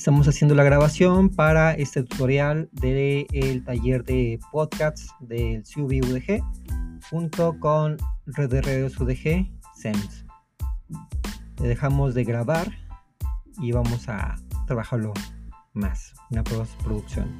Estamos haciendo la grabación para este tutorial del taller de podcasts del CUB UDG junto con Red de Redes UDG SEMS. Le dejamos de grabar y vamos a trabajarlo más, una postproducción.